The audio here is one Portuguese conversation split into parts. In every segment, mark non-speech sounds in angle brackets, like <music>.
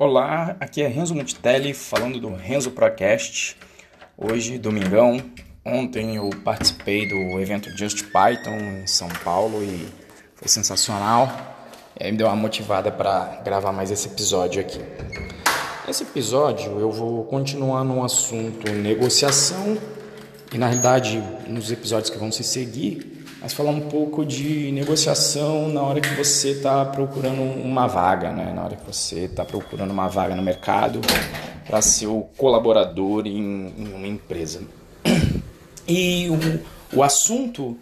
Olá, aqui é Renzo Mutelli falando do Renzo Procast. Hoje, domingão, ontem eu participei do evento Just Python em São Paulo e foi sensacional. E aí me deu uma motivada para gravar mais esse episódio aqui. Nesse episódio eu vou continuar no assunto negociação e na realidade nos episódios que vão se seguir mas falar um pouco de negociação na hora que você está procurando uma vaga, né? na hora que você está procurando uma vaga no mercado para ser o colaborador em, em, uma empresa. E o, o assunto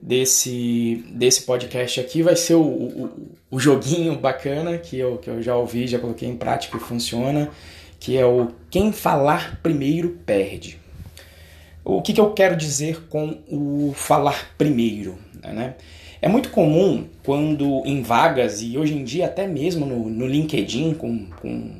desse, desse podcast aqui vai ser o, o, o, joguinho bacana que eu, que eu já ouvi, já coloquei em prática e funciona, que é o quem falar primeiro perde. O que, que eu quero dizer com o falar primeiro? Né? É muito comum quando em vagas, e hoje em dia até mesmo no, no LinkedIn, com, com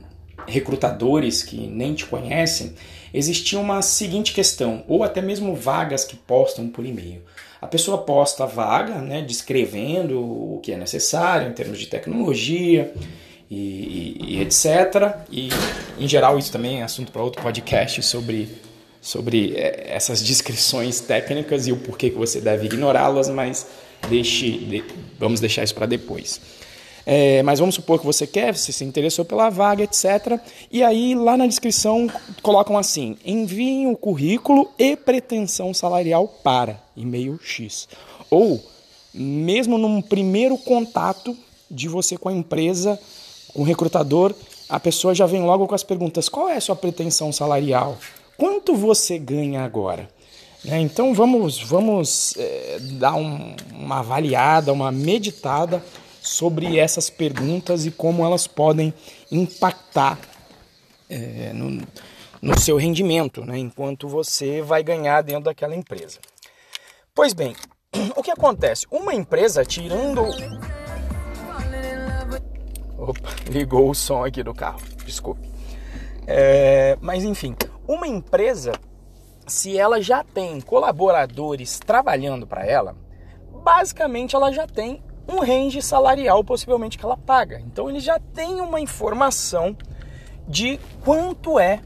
recrutadores que nem te conhecem, existia uma seguinte questão, ou até mesmo vagas que postam por e-mail. A pessoa posta a vaga, né, descrevendo o que é necessário em termos de tecnologia e, e, e etc. E, em geral, isso também é assunto para outro podcast sobre sobre é, essas descrições técnicas e o porquê que você deve ignorá-las, mas deixe, vamos deixar isso para depois. É, mas vamos supor que você quer, você se interessou pela vaga, etc. E aí lá na descrição colocam assim: enviem o currículo e pretensão salarial para e-mail X. Ou mesmo num primeiro contato de você com a empresa, com o recrutador, a pessoa já vem logo com as perguntas: qual é a sua pretensão salarial? Quanto você ganha agora? Né? Então vamos, vamos é, dar um, uma avaliada, uma meditada sobre essas perguntas e como elas podem impactar é, no, no, seu rendimento, né? enquanto você vai ganhar dentro daquela empresa. Pois bem, <clears throat> o que acontece? Uma empresa tirando. Opa, ligou o som aqui do carro, desculpe. É, mas enfim, uma empresa, se ela já tem colaboradores trabalhando para ela, basicamente ela já tem um range salarial possivelmente que ela paga. Então ele já tem uma informação de quanto é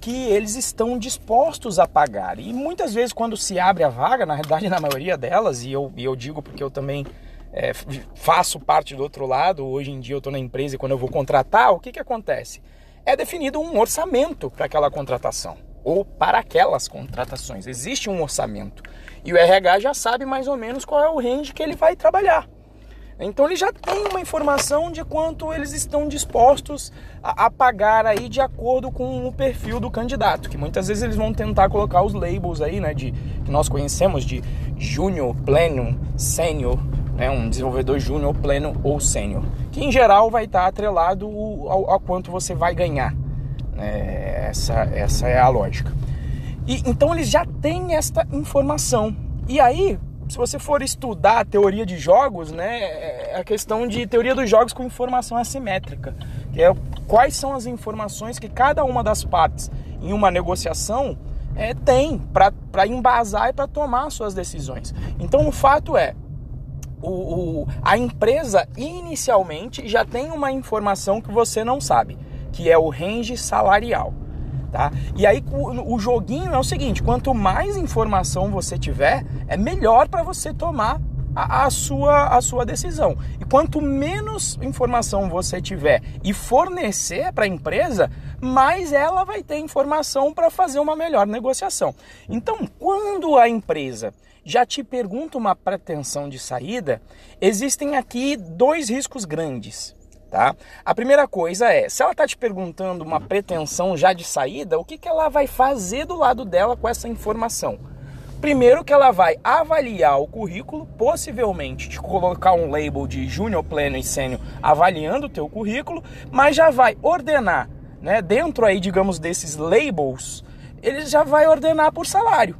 que eles estão dispostos a pagar. E muitas vezes quando se abre a vaga, na verdade na maioria delas, e eu, e eu digo porque eu também é, faço parte do outro lado, hoje em dia eu estou na empresa e quando eu vou contratar, o que, que acontece? É definido um orçamento para aquela contratação ou para aquelas contratações. Existe um orçamento e o RH já sabe mais ou menos qual é o range que ele vai trabalhar. Então ele já tem uma informação de quanto eles estão dispostos a, a, pagar aí de acordo com o perfil do candidato, que muitas vezes eles vão tentar colocar os labels aí, né, de que nós conhecemos de júnior, pleno, sênior, né, um desenvolvedor júnior, pleno ou sênior, que em geral vai estar atrelado ao, ao quanto você vai ganhar. Né, essa, essa é a lógica. E então eles já têm esta informação. E aí, se você for estudar a teoria de jogos, né, é a questão de teoria dos jogos com informação assimétrica, que é quais são as informações que cada uma das partes em uma negociação é, tem para embasar e para tomar suas decisões. Então o fato é, o, o, a empresa inicialmente já tem uma informação que você não sabe, que é o range salarial. Tá? E aí o, o joguinho é o seguinte: quanto mais informação você tiver, é melhor para você tomar a, a, sua, a sua decisão. E quanto menos informação você tiver e fornecer para a empresa, mais ela vai ter informação para fazer uma melhor negociação. Então, quando a empresa já te pergunta uma pretensão de saída, existem aqui dois riscos grandes. Tá? A primeira coisa é, se ela está te perguntando uma pretensão já de saída, o que, que ela vai fazer do lado dela com essa informação? Primeiro que ela vai avaliar o currículo, possivelmente te colocar um label de júnior, pleno e sênior avaliando o teu currículo, mas já vai ordenar, né, dentro aí, digamos, desses labels, ele já vai ordenar por salário.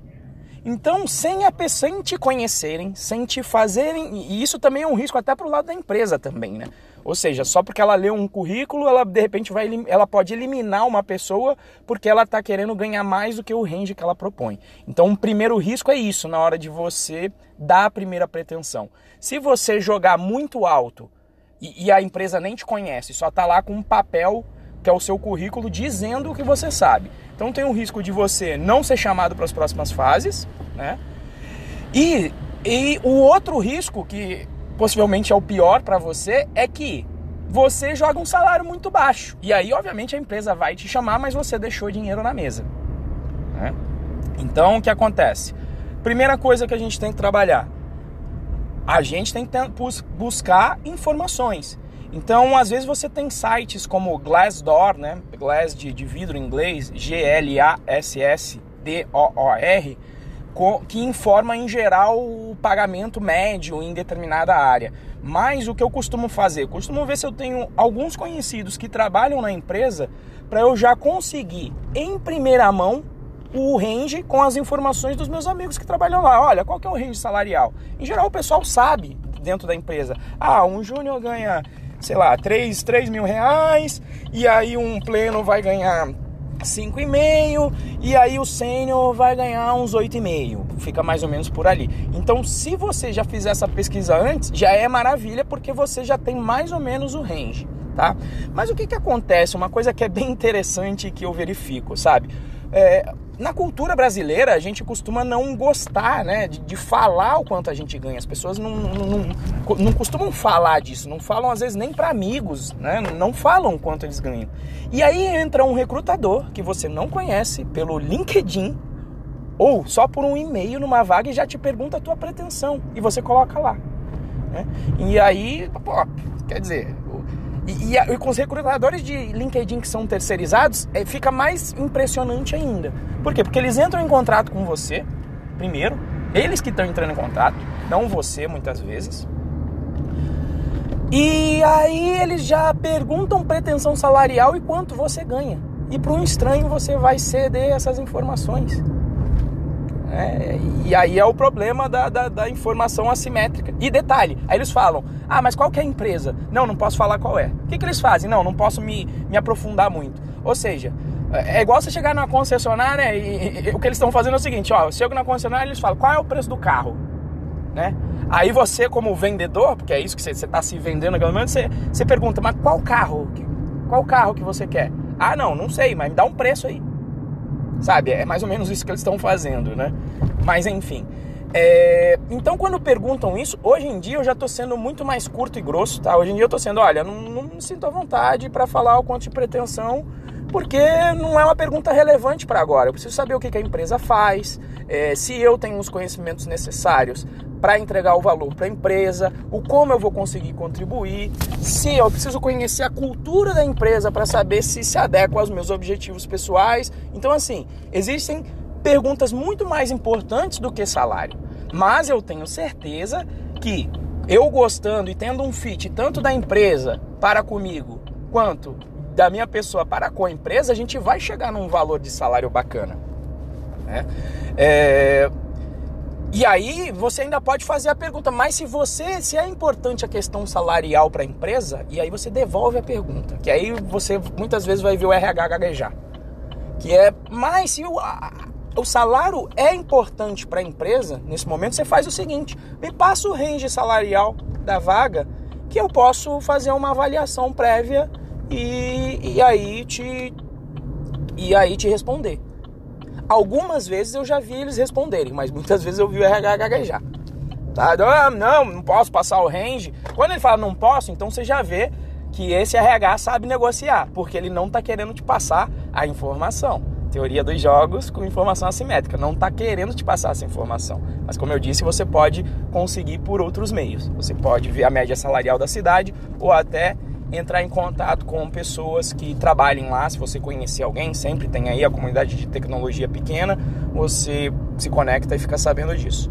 Então, sem a pessoa sem te conhecerem, sem te fazerem, e isso também é um risco até para o lado da empresa também, né? Ou seja, só porque ela leu um currículo, ela de repente vai, ela pode eliminar uma pessoa porque ela está querendo ganhar mais do que o range que ela propõe. Então, o primeiro risco é isso na hora de você dar a primeira pretensão. Se você jogar muito alto e, e a empresa nem te conhece, só está lá com um papel que é o seu currículo dizendo o que você sabe. Então tem o risco de você não ser chamado para as próximas fases, né? E, e o outro risco, que possivelmente é o pior para você, é que você joga um salário muito baixo. E aí, obviamente, a empresa vai te chamar, mas você deixou dinheiro na mesa. Né? Então, o que acontece? Primeira coisa que a gente tem que trabalhar: a gente tem que buscar informações. Então, às vezes você tem sites como Glassdoor, né? Glass de, de vidro em inglês, G-L-A-S-S-D-O-O-R, que informa em geral o pagamento médio em determinada área. Mas o que eu costumo fazer? Costumo ver se eu tenho alguns conhecidos que trabalham na empresa para eu já conseguir em primeira mão o range com as informações dos meus amigos que trabalham lá. Olha, qual que é o range salarial? Em geral o pessoal sabe dentro da empresa. Ah, um júnior ganha sei lá, 3, 3 mil reais, e aí um pleno vai ganhar 5,5 e aí o sênior vai ganhar uns 8,5. Fica mais ou menos por ali. Então, se você já fizer essa pesquisa antes, já é maravilha porque você já tem mais ou menos o range, tá? Mas o que que acontece? Uma coisa que é bem interessante que eu verifico, sabe? É, na cultura brasileira, a gente costuma não gostar né, de, de, falar o quanto a gente ganha. As pessoas não, não, não, não costumam falar disso, não falam às vezes nem para amigos, né, não falam o quanto eles ganham. E aí entra um recrutador que você não conhece pelo LinkedIn ou só por um e-mail numa vaga e já te pergunta a tua pretensão e você coloca lá. Né? E aí, pô, quer dizer, e, e, e, com os recrutadores de LinkedIn que são terceirizados, é, fica mais impressionante ainda. Por quê? Porque eles entram em contrato com você, primeiro, eles que estão entrando em contato, não você muitas vezes. E aí eles já perguntam pretensão salarial e quanto você ganha. E para um estranho você vai ceder essas informações. É, e aí é o problema da, da, da, informação assimétrica. E detalhe, aí eles falam, ah, mas qual que é a empresa? Não, não posso falar qual é. O que, que eles fazem? Não, não posso me, me aprofundar muito. Ou seja, é, é igual você chegar numa concessionária e, e, e o que eles estão fazendo é o seguinte, ó, eu chego na concessionária e eles falam, qual é o preço do carro? Né? Aí você, como vendedor, porque é isso que você está se vendendo naquele momento, você, você pergunta, mas qual carro? Qual carro que você quer? Ah, não, não sei, mas me dá um preço aí. Sabe? É mais ou menos isso que eles estão fazendo, né? Mas enfim. É... Então, quando perguntam isso, hoje em dia eu já estou sendo muito mais curto e grosso, tá? Hoje em dia eu estou sendo, olha, não, não me sinto à vontade para falar o quanto de pretensão, porque não é uma pergunta relevante para agora. Eu preciso saber o que, que a empresa faz, é, se eu tenho os conhecimentos necessários para entregar o valor para a empresa, o como eu vou conseguir contribuir, se eu preciso conhecer a cultura da empresa para saber se se adequa aos meus objetivos pessoais. Então, assim, existem perguntas muito mais importantes do que salário. Mas eu tenho certeza que eu gostando e tendo um fit tanto da empresa para comigo quanto da minha pessoa para com a empresa, a gente vai chegar num valor de salário bacana. Né? É, e aí você ainda pode fazer a pergunta, mas se você, se é importante a questão salarial para a empresa, e aí você devolve a pergunta, que aí você muitas vezes vai ver o RH gaguejar. Que é, mas se o, o salário é importante para a empresa, nesse momento você faz o seguinte, me passa o range salarial da vaga, que eu posso fazer uma avaliação prévia e, e aí te e aí te responder. Algumas vezes eu já vi eles responderem, mas muitas vezes eu vi o RH gaguejar. Tá? Ah, não, não posso passar o range. Quando ele fala não posso, então você já vê que esse RH sabe negociar, porque ele não está querendo te passar a informação. Teoria dos jogos com informação assimétrica. Não está querendo te passar essa informação. Mas como eu disse, você pode conseguir por outros meios. Você pode ver a média salarial da cidade ou até entrar em contato com pessoas que trabalhem lá. Se você conhecer alguém, sempre tem aí a comunidade de tecnologia pequena, você se conecta e fica sabendo disso.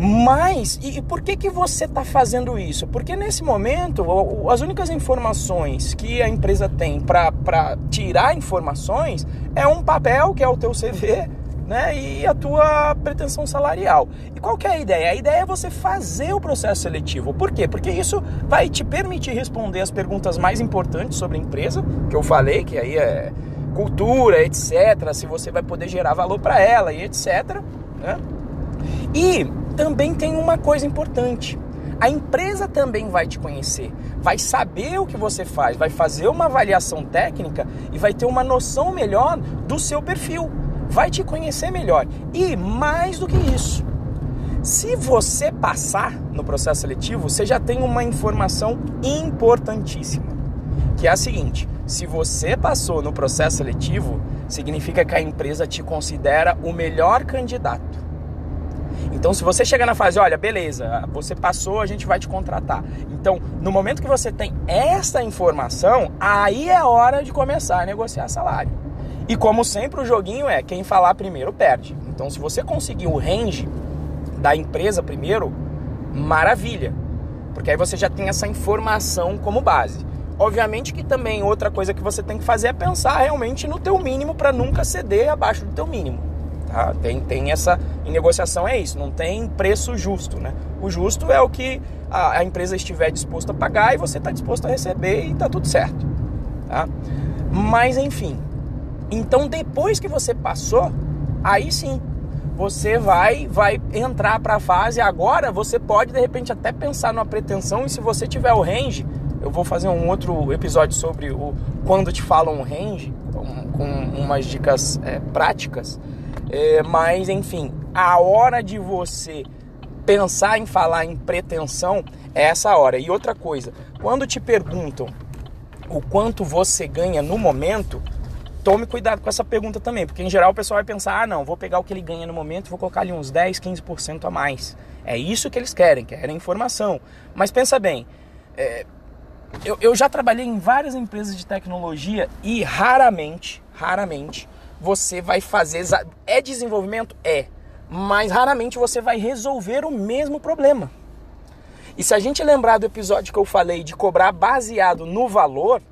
Mas, e, por que, que você está fazendo isso? Porque nesse momento, as únicas informações que a empresa tem para tirar informações é um papel, que é o teu CV, né? E a tua pretensão salarial. E qual que é a ideia? A ideia é você fazer o processo seletivo. Por quê? Porque isso vai te permitir responder as perguntas mais importantes sobre a empresa, que eu falei, que aí é cultura, etc. Se você vai poder gerar valor para ela e etc. Né? E também tem uma coisa importante. A empresa também vai te conhecer, vai saber o que você faz, vai fazer uma avaliação técnica e vai ter uma noção melhor do seu perfil, vai te conhecer melhor. E mais do que isso, se você passar no processo seletivo, você já tem uma informação importantíssima, que é a seguinte: se você passou no processo seletivo, significa que a empresa te considera o melhor candidato. Então, se você chegar na fase, olha, beleza, você passou, a gente vai te contratar. Então, no momento que você tem essa informação, aí é hora de começar a negociar salário. E como sempre, o joguinho é quem falar primeiro perde. Então, se você conseguir o range da empresa primeiro, maravilha. Porque aí você já tem essa informação como base. Obviamente que também outra coisa que você tem que fazer é pensar realmente no teu mínimo para nunca ceder abaixo do teu mínimo. Tá? Tem, tem essa. Em negociação é isso, não tem preço justo. Né? O justo é o que a, a empresa estiver disposta a pagar e você está disposto a receber e está tudo certo. Tá? Mas enfim. Então depois que você passou, aí sim você vai vai entrar para a fase. Agora você pode de repente até pensar numa pretensão. E se você tiver o range eu vou fazer um outro episódio sobre o quando te falam range com, com umas dicas é, práticas. É, mas enfim, a hora de você pensar em falar em pretensão é essa hora. E outra coisa, quando te perguntam o quanto você ganha no momento, tome cuidado com essa pergunta também, porque em geral o pessoal vai pensar: ah, não, vou pegar o que ele ganha no momento vou colocar ali uns 10, 15% a mais. É isso que eles querem, querem informação. Mas pensa bem, é, eu, eu já trabalhei em várias empresas de tecnologia e raramente, raramente, você vai fazer. É desenvolvimento? É. Mas raramente você vai resolver o mesmo problema. E se a gente lembrar do episódio que eu falei de cobrar baseado no valor,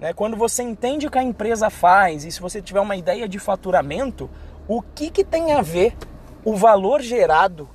né, quando você entende o que a empresa faz e se você tiver uma ideia de faturamento, o que, que tem a ver o valor gerado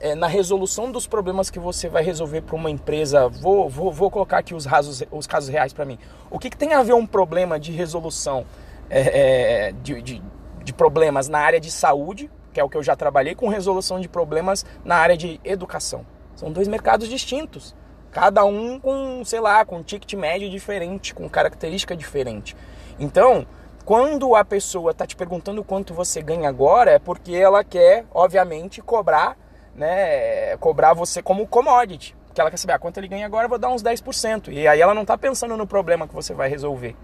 é, na resolução dos problemas que você vai resolver para uma empresa? Vou, vou, vou colocar aqui os, rasos, os casos reais para mim. O que, que tem a ver um problema de resolução é, é, de, de, de problemas na área de saúde, que é o que eu já trabalhei, com resolução de problemas na área de educação. São dois mercados distintos. Cada um com, sei lá, com um ticket médio diferente, com característica diferente. Então, quando a pessoa está te perguntando quanto você ganha agora, é porque ela quer, obviamente, cobrar, né, cobrar você como commodity. Porque ela quer saber ah, quanto ele ganha agora, eu vou dar uns 10%. E aí ela não está pensando no problema que você vai resolver.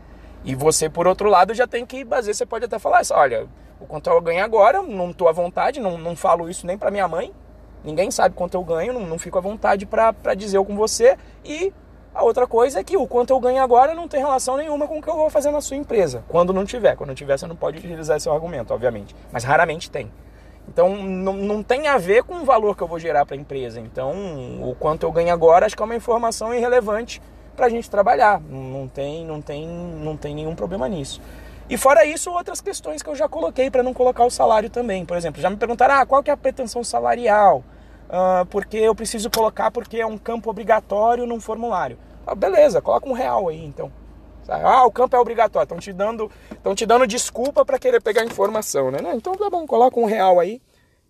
E você, por outro lado, já tem que, vezes, você pode até falar isso, olha, o quanto eu ganho agora, não estou à vontade, não, não falo isso nem para minha mãe, ninguém sabe quanto eu ganho, não, não fico à vontade para dizer eu com você. E a outra coisa é que o quanto eu ganho agora não tem relação nenhuma com o que eu vou fazer na sua empresa. Quando não tiver. Quando tiver, você não pode utilizar esse argumento, obviamente. Mas raramente tem. Então não, não tem a ver com o valor que eu vou gerar para a empresa. Então o quanto eu ganho agora acho que é uma informação irrelevante para a gente trabalhar. Não tem, não, tem, não tem nenhum problema nisso. E fora isso, outras questões que eu já coloquei para não colocar o salário também. Por exemplo, já me perguntaram ah, qual que é a pretensão salarial? Uh, porque eu preciso colocar porque é um campo obrigatório num formulário. Ah, beleza, coloca um real aí então. Ah, o campo é obrigatório. Estão te dando, estão te dando desculpa para querer pegar informação, né? Então tá bom, coloca um real aí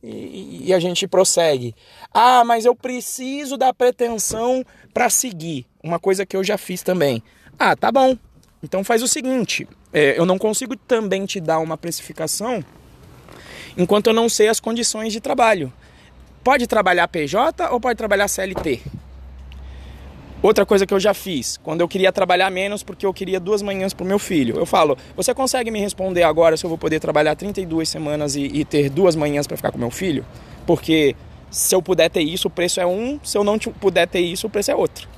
e, e a gente prossegue. Ah, mas eu preciso da pretensão para seguir. Uma coisa que eu já fiz também. Ah, tá bom. Então faz o seguinte: é, eu não consigo também te dar uma precificação enquanto eu não sei as condições de trabalho. Pode trabalhar PJ ou pode trabalhar CLT? Outra coisa que eu já fiz, quando eu queria trabalhar menos porque eu queria duas manhãs para o meu filho, eu falo: você consegue me responder agora se eu vou poder trabalhar 32 semanas e, e ter duas manhãs para ficar com meu filho? Porque se eu puder ter isso, o preço é um, se eu não puder ter isso, o preço é outro.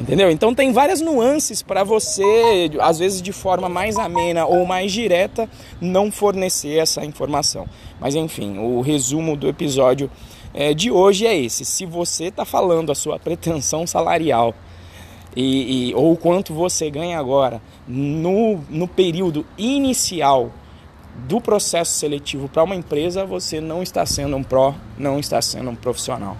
Entendeu? Então tem várias nuances para você, às vezes de forma mais amena ou mais direta, não fornecer essa informação. Mas enfim, o resumo do episódio é, de hoje é esse. Se você está falando a sua pretensão salarial e, e, ou quanto você ganha agora no, no período inicial do processo seletivo para uma empresa, você não está sendo um pró, não está sendo um profissional.